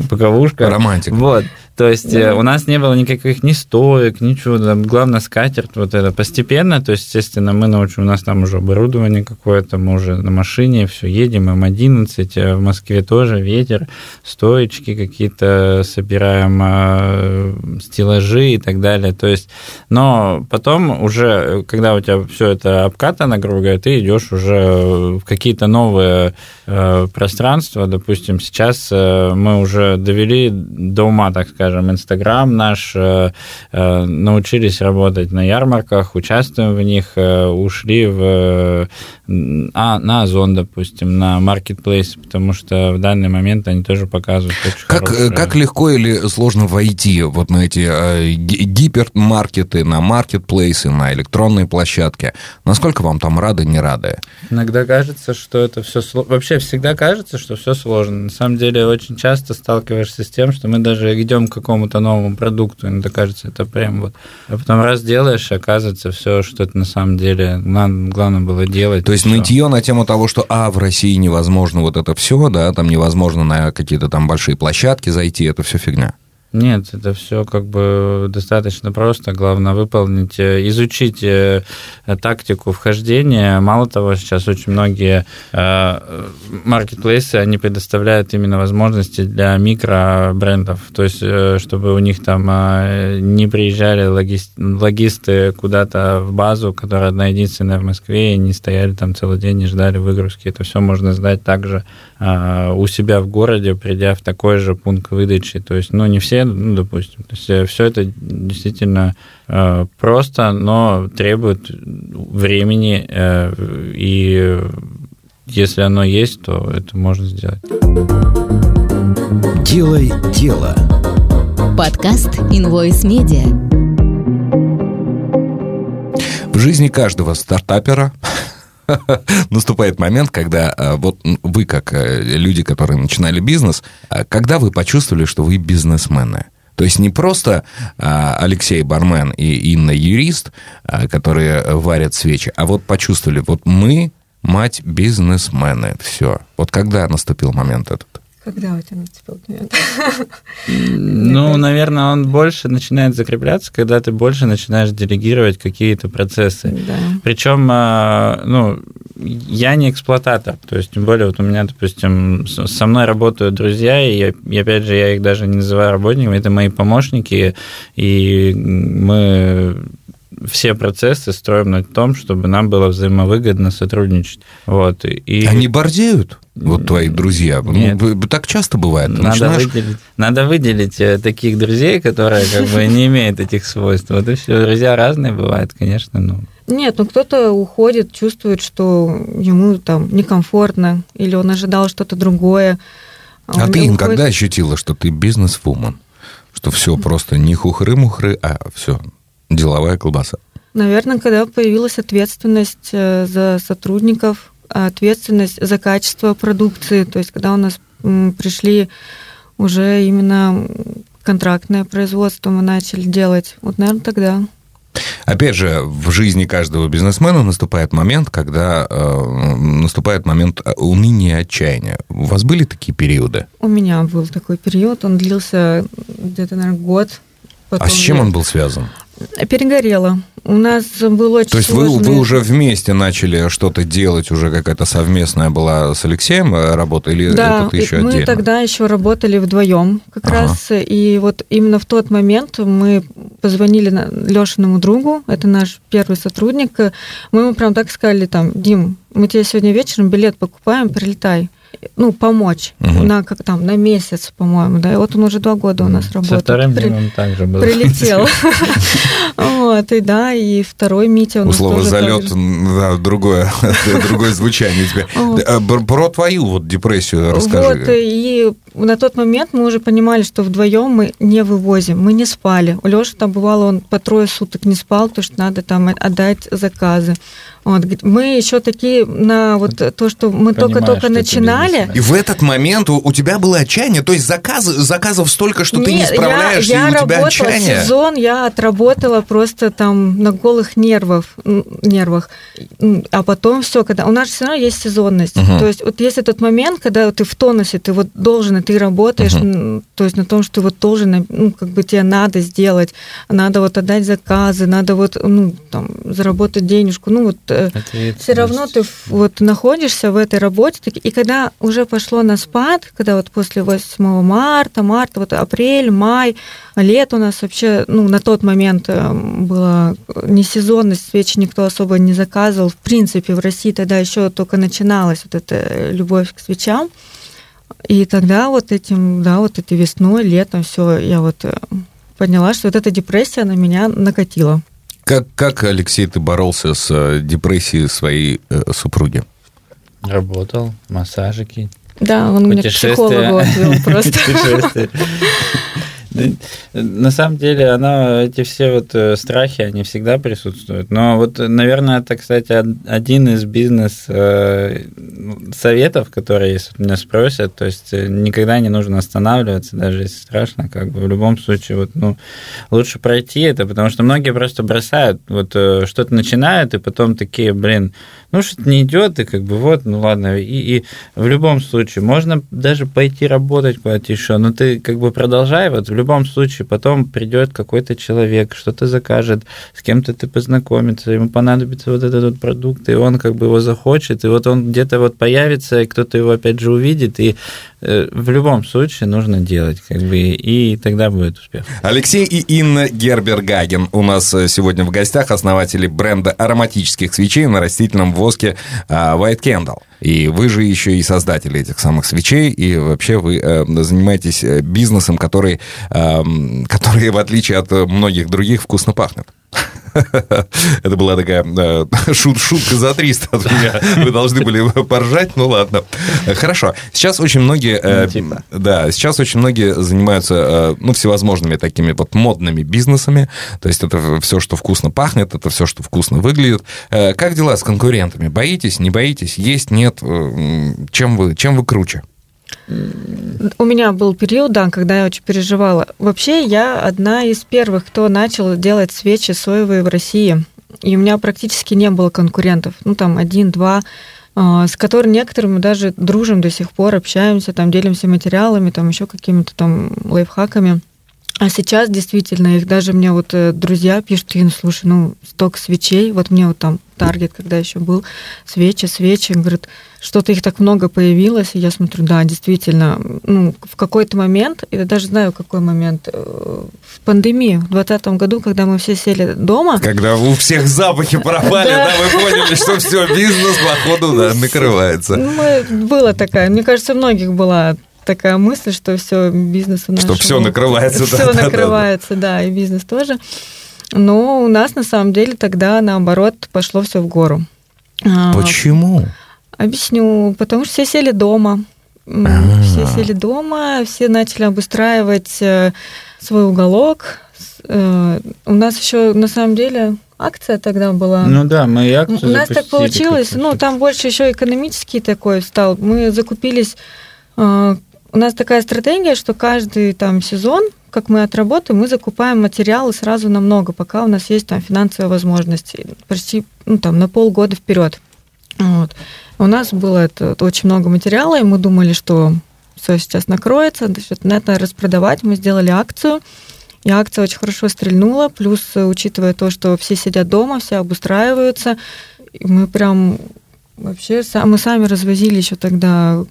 боковушка. Романтик. Вот. То есть да. у нас не было никаких ни стоек, ничего. Там, главное, скатерть вот это постепенно. То есть, естественно, мы научим, у нас там уже оборудование какое-то, мы уже на машине все едем, М11, а в Москве тоже ветер, стоечки какие-то собираем, а, стеллажи и так далее. То есть, но потом уже, когда у тебя все это обкатано, грубо говоря, ты идешь уже в какие-то новые э, пространства. Допустим, сейчас э, мы уже довели до ума, так скажем, скажем, Инстаграм наш, э, э, научились работать на ярмарках, участвуем в них, э, ушли в, а, на Озон, допустим, на Marketplace, потому что в данный момент они тоже показывают очень как, хорошие... как легко или сложно войти вот на эти гипермаркеты, на маркетплейсы, на электронные площадки? Насколько вам там рады, не рады? Иногда кажется, что это все... Вообще всегда кажется, что все сложно. На самом деле очень часто сталкиваешься с тем, что мы даже идем какому-то новому продукту, иногда кажется, это прям вот... А потом раз делаешь, оказывается, все, что это на самом деле надо, главное было делать. То есть нытье на тему того, что, а, в России невозможно вот это все, да, там невозможно на какие-то там большие площадки зайти, это все фигня. Нет, это все как бы достаточно просто. Главное выполнить, э, изучить э, тактику вхождения. Мало того, сейчас очень многие э, маркетплейсы, они предоставляют именно возможности для микробрендов. То есть, чтобы у них там не приезжали логисты куда-то в базу, которая одна единственная в Москве, и не стояли там целый день и ждали выгрузки. Это все можно сдать также у себя в городе, придя в такой же пункт выдачи. То есть, ну, не все ну, допустим. То есть э, все это действительно э, просто, но требует времени, э, и если оно есть, то это можно сделать. Делай дело. Подкаст Invoice Media. В жизни каждого стартапера наступает момент, когда э, вот вы, как э, люди, которые начинали бизнес, э, когда вы почувствовали, что вы бизнесмены? То есть не просто а, Алексей бармен и Инна юрист, а, которые варят свечи, а вот почувствовали, вот мы, мать, бизнесмены, все. Вот когда наступил момент этот? Когда у тебя наступил момент? Ну, наверное, он больше начинает закрепляться, когда ты больше начинаешь делегировать какие-то процессы. Да. Причем, а, ну, я не эксплуататор, то есть, тем более, вот у меня, допустим, со мной работают друзья, и, я- и опять же, я их даже не называю работниками, это мои помощники, и мы все процессы строим на том, чтобы нам было взаимовыгодно сотрудничать. Вот. И... Они бордеют, вот твои друзья? Ну, Нет. б- так часто бывает. Ты Надо начинаешь- выделить, надо выделить э, таких друзей, которые как бы не имеют этих свойств. Вот и все. Друзья разные бывают, конечно, ну. Нет, ну кто-то уходит, чувствует, что ему там некомфортно, или он ожидал что-то другое. А он ты им уходит- когда ощутила, что ты бизнес-вумен? Что все просто не хухры-мухры, а все, деловая колбаса. Наверное, когда появилась ответственность э, за сотрудников, ответственность за качество продукции, то есть когда у нас пришли уже именно контрактное производство, мы начали делать, вот, наверное, тогда. Опять же, в жизни каждого бизнесмена наступает момент, когда э, наступает момент э, уныния и отчаяния. У вас были такие периоды? У меня был такой период, он длился где-то, наверное, год. А с чем я он был связан? Перегорела. У нас был очень То есть вы, сложный- вы уже вместе начали что-то делать, уже какая-то совместная была с Алексеем э, работа, или Да, это еще и мы отдельно? тогда еще работали вдвоем как Ага. раз. И вот именно в тот момент мы позвонили Лешиному другу, это наш первый сотрудник. Мы ему прям так сказали, там, Дим, мы тебе сегодня вечером билет покупаем, прилетай. Ну, помочь Мгм. на как там на месяц, по-моему, да. И вот он уже два года у нас Со работает. вторым При- Димом также было. прилетел. Вот, и да, и второй Митя у нас так залет, да, другое, другое звучание тебя. Вот. А, Про твою вот депрессию расскажи. Вот, и на тот момент мы уже понимали, что вдвоем мы не вывозим, мы не спали. У Леши там бывало, он по трое суток не спал, потому что надо там отдать заказы. Вот. Мы еще такие на вот то, что мы Понимаешь, только-только начинали. И в этот момент у, у тебя было отчаяние, то есть заказы, заказов столько, что ты не Нет, справляешься, я, и у я тебя работала отчаяние. сезон, я отработала просто там на голых нервов, нервах. А потом все, когда у нас все равно есть сезонность. Мгм. То есть вот есть этот момент, когда ты в тонусе, ты вот должен, и ты работаешь, м, то есть на том, что ты вот должен, ну, как бы тебе надо сделать, надо вот отдать заказы, надо вот, ну, там, заработать денежку, ну, вот все равно ты вот находишься в этой работе, и когда уже пошло на спад, когда вот после 8 марта, марта, вот апрель, май, лето у нас вообще, ну, на тот момент э, была несезонность, свечи никто особо не заказывал. В принципе, в России тогда еще только начиналась вот эта любовь к свечам. И тогда вот этим, да, вот этой весной, летом, все, я вот э, поняла, что вот эта депрессия на меня накатила. Как, как, Алексей, ты боролся с э, депрессией своей э, супруги? Работал, массажики, Да, он меня к психологу отвел просто. На самом деле, она, эти все вот э, страхи, они всегда присутствуют. Но вот, э, наверное, это, кстати, од- один из бизнес-советов, которые, если меня спросят, то есть э, никогда не нужно останавливаться, даже если страшно, как бы. В любом случае, вот, ну, лучше пройти это, потому что многие просто бросают, вот э, что-то начинают, и потом такие, блин, ну, что-то не идет, и как бы вот, ну ладно, и, и в любом случае, можно даже пойти работать куда-то еще, но ты как бы продолжай, вот в любом случае, потом придет какой-то человек, что-то закажет, с кем-то ты познакомиться, ему понадобится вот этот вот продукт, и он как бы его захочет, и вот он где-то вот появится, и кто-то его опять же увидит, и в любом случае нужно делать, как бы, и тогда будет успех. Алексей и Инна Гербергаген у нас э, сегодня в гостях, основатели бренда ароматических свечей на растительном воске а, White Candle. И вы же еще и создатели этих самых свечей, и вообще вы э, занимаетесь э, бизнесом, который, эм, который, в отличие от э, многих других, вкусно пахнет. Это была такая э, шут, шутка за 300 от меня. Вы должны были поржать, ну ладно. Хорошо. Сейчас очень многие... э, Ну, типа. Да, сейчас очень многие занимаются, э, ну, всевозможными такими вот модными бизнесами. То есть это все, что вкусно пахнет, это все, что вкусно выглядит. Как дела с конкурентами? Боитесь, не боитесь? Есть, нет? Чем вы, чем вы круче? У меня был период, да, когда я очень переживала. Вообще, я одна из первых, кто начал делать свечи соевые в России. И у меня практически не было конкурентов. Ну, там, один-два а, с которыми некоторыми даже дружим до сих пор, общаемся, там делимся материалами, там еще какими-то там лайфхаками. А сейчас действительно их даже мне вот э, друзья пишут, ну слушай, ну столько свечей, вот мне вот там таргет, когда еще был, свечи, свечи, говорят, что-то их так много появилось, и я смотрю, да, действительно, ну, в какой-то момент, я даже знаю, какой момент, э, в пандемии, в 2020 году, когда мы все сели дома. Когда у всех запахи пропали, да, вы поняли, что все, бизнес, походу, да, накрывается. Ну, была такая, мне кажется, у многих была такая мысль, что все бизнес у нас. Что все накрывается, все да. Накрывается, да, да, и бизнес тоже. Но у нас на самом деле тогда наоборот пошло все в гору. А, Почему? Объясню. Потому что все сели дома. А-а-а. Все сели дома, все начали обустраивать э, свой уголок. Э, у нас еще на самом деле акция тогда была. Ну да, мы и акцию У нас так получилось, ну там больше еще экономический такой стал. Мы закупились э, у нас такая стратегия, что каждый там сезон, как мы отработаем, мы закупаем материалы сразу намного, пока у нас есть там финансовые возможности, почти ну, там, на полгода вперед. Вот. У нас было это, очень много материала, и мы думали, что все сейчас накроется, на это распродавать. Мы сделали акцию, и акция очень хорошо стрельнула, плюс учитывая то, что все сидят дома, все обустраиваются, мы прям вообще мы сами развозили еще тогда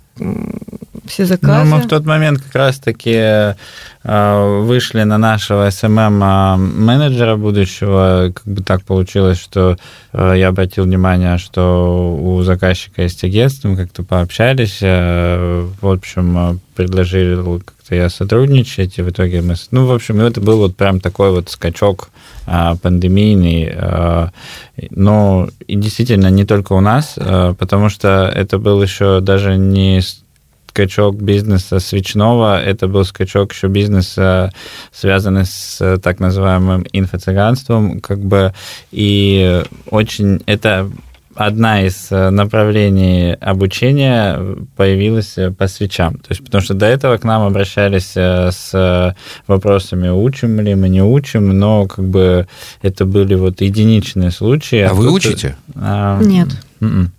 все заказы. Ну, мы в тот момент как раз-таки э, вышли на нашего SMM-менеджера будущего. Как бы так получилось, что э, я обратил внимание, что у заказчика есть агентство, мы как-то пообщались, э, в общем, предложили как-то я сотрудничать, и в итоге мы... Ну, в общем, это был вот прям такой вот скачок пандемийный, но и действительно не только у нас, потому что это был еще даже не скачок бизнеса свечного, это был скачок еще бизнеса, связанный с так называемым инфо-цыганством, как бы, и очень это одна из направлений обучения появилась по свечам. То есть, потому что до этого к нам обращались с вопросами, учим ли мы, не учим, но как бы это были вот единичные случаи. А, а вы учите? А, Нет. М-м.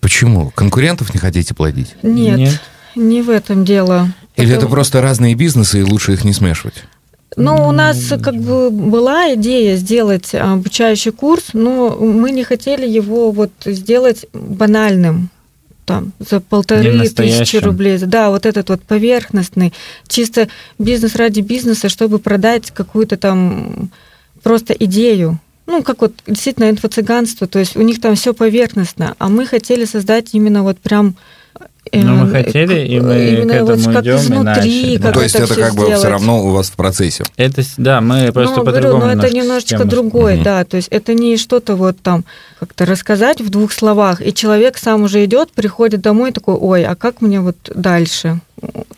Почему? Конкурентов не хотите плодить? Нет. Нет. Не в этом дело. Или это просто разные бизнесы, и лучше их не смешивать? Ну, у нас как бы была идея сделать обучающий курс, но мы не хотели его вот сделать банальным там за полторы тысячи рублей. Да, вот этот вот поверхностный, чисто бизнес ради бизнеса, чтобы продать какую-то там просто идею. Ну, как вот действительно инфо-цыганство, то есть у них там все поверхностно, а мы хотели создать именно вот прям ну, мы э, хотели, и мы Именно к этому вот идем изнутри, ну, То есть это, как бы все равно у вас в процессе. Это, да, мы просто ну, по-другому говорю, но это немножечко другое, угу. да, то есть это не что-то вот там как-то рассказать в двух словах, и человек сам уже идет, приходит домой такой, ой, а как мне вот дальше?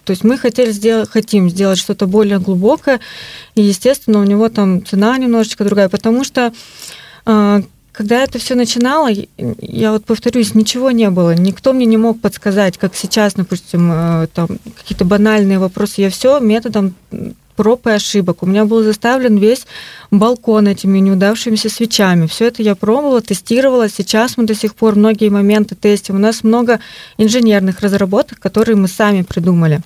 То есть мы хотели сделать, хотим сделать что-то более глубокое, и, естественно, у него там цена немножечко другая, потому что а, когда это все начинало, я вот повторюсь, ничего не было. Никто мне не мог подсказать, как сейчас, допустим, э, там какие-то банальные вопросы. Я все методом проб и ошибок. У меня был заставлен весь балкон этими неудавшимися свечами. Все это я пробовала, тестировала. Сейчас мы до сих пор многие моменты тестим. У нас много инженерных разработок, которые мы сами придумали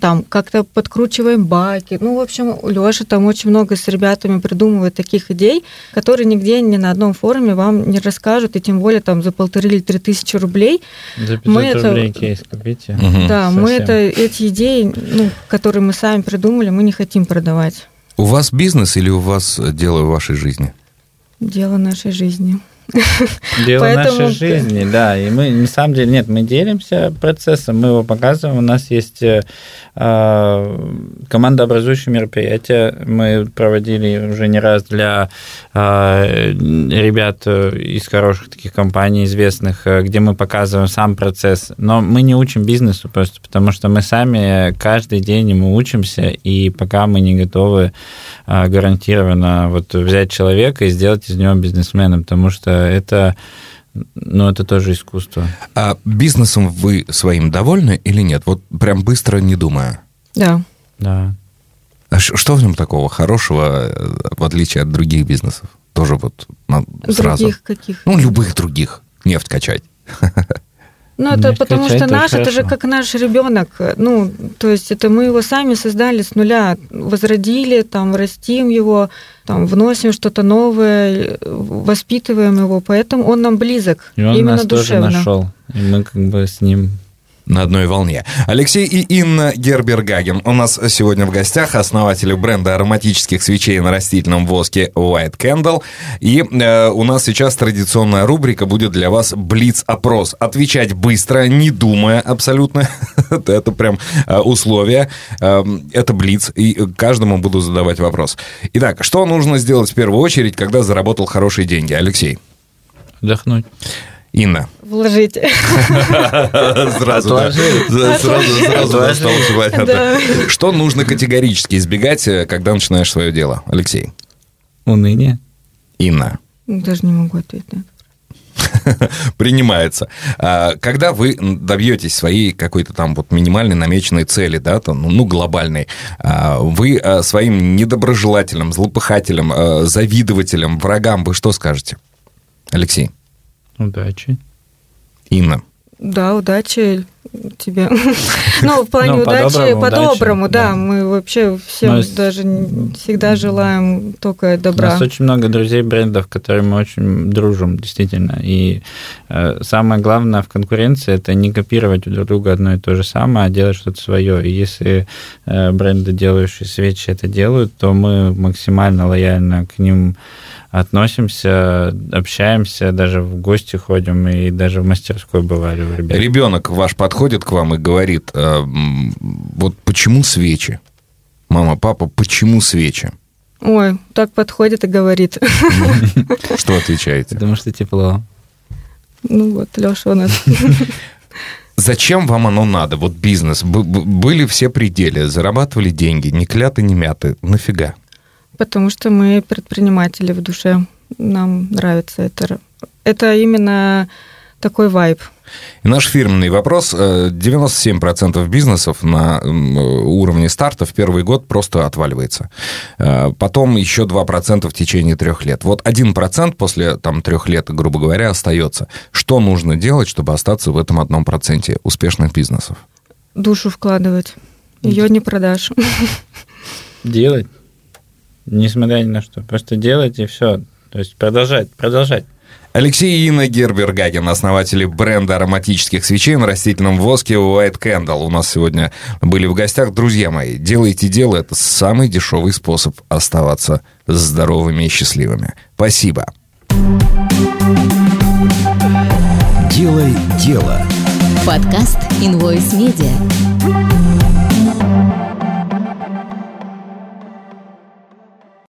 там как-то подкручиваем баки. Ну, в общем, Леша там очень много с ребятами придумывает таких идей, которые нигде ни на одном форуме вам не расскажут, и тем более там за полторы или три тысячи рублей. За 500 мы рублей это, кейс купите. Да, Совсем. мы это, эти идеи, ну, которые мы сами придумали, мы не хотим продавать. У вас бизнес или у вас дело в вашей жизни? Дело нашей жизни. Дело Поэтому... нашей жизни, да. И мы, на самом деле, нет, мы делимся процессом, мы его показываем. У нас есть э, а, командообразующие мероприятия. Мы проводили уже не раз для э, ребят из хороших таких компаний, известных, э, где мы показываем сам процесс. Но мы не учим бизнесу просто, потому что мы сами каждый день ему учимся, и пока мы не готовы э, гарантированно вот взять человека и сделать из него бизнесмена, потому что это Но это тоже искусство. А бизнесом вы своим довольны или нет? Вот прям быстро не думая. Да. Да. А что в нем такого хорошего, э, в отличие от других бизнесов? Тоже вот на- сразу. Других каких? Ну, любых других. Нефть качать. Ну, это Нефть потому что это наш, это же хорошо. как наш ребенок. Ну, то есть это мы его сами создали с нуля, возродили, там, растим его, там, вносим что-то новое, воспитываем его, поэтому он нам близок. И он именно нас тоже душевно. нашел. И мы как бы с ним на одной волне. Алексей и Инна Гербергаген у нас сегодня в гостях, основатели бренда ароматических свечей на растительном воске White Candle. И э, у нас сейчас традиционная рубрика будет для вас Блиц-опрос. Отвечать быстро, не думая абсолютно. это, прям э, условие. Э, это Блиц, и каждому буду задавать вопрос. Итак, что нужно сделать в первую очередь, когда заработал хорошие деньги? Алексей. отдохнуть. Инна. Вложить. Сразу, Сразу. Да. Что нужно категорически избегать, э, когда начинаешь свое дело? Алексей. Уныние. Инна. Даже не могу ответить на. Принимается. А, Когда вы добьетесь своей какой-то там вот минимальной намеченной цели, да, там, ну, ну, глобальной, а, вы а, своим недоброжелателям, злопыхателям, завидователям, врагам, вы что скажете? Алексей. Удачи. Инна. Да, удачи тебе. Ну, в плане Ну, удачи, по-доброму, да. Мы вообще всем даже всегда желаем только У добра. нас очень много друзей брендов, которые мы очень дружим, действительно. И э, самое главное в конкуренции это не копировать у друг друга одно и то же самое, а делать что-то свое. И если э, бренды, делающие свечи, это делают, то мы максимально лояльно к ним относимся, общаемся, даже в гости ходим и даже в мастерской бывали у ребят. Ребенок ваш подходит к вам и говорит, э, вот почему свечи? Мама, папа, почему свечи? Ой, так подходит и говорит. Что отвечаете? Потому что тепло. Ну вот, Леша у нас. Зачем вам оно надо? Вот бизнес. Были все пределы, зарабатывали деньги, не кляты, не мяты. Нафига? Потому что мы предприниматели в душе. Нам нравится это. Это именно такой вайб. И наш фирменный вопрос. э, 97% бизнесов на м, уровне старта в первый год просто отваливается. Э, Потом еще 2% в течение трех лет. Вот 1% после там, трех лет, грубо говоря, остается. Что нужно делать, чтобы остаться в этом одном проценте успешных бизнесов? Душу вкладывать. Ее не продашь. Делать, несмотря ни на что. Просто делать и все. То есть продолжать, продолжать. Алексей и Инна Гербергаген, основатели бренда ароматических свечей на растительном воске White Candle. У нас сегодня были в гостях. Друзья мои, делайте дело. Это самый дешевый способ оставаться здоровыми и счастливыми. Спасибо. Делай дело. Подкаст Invoice Media.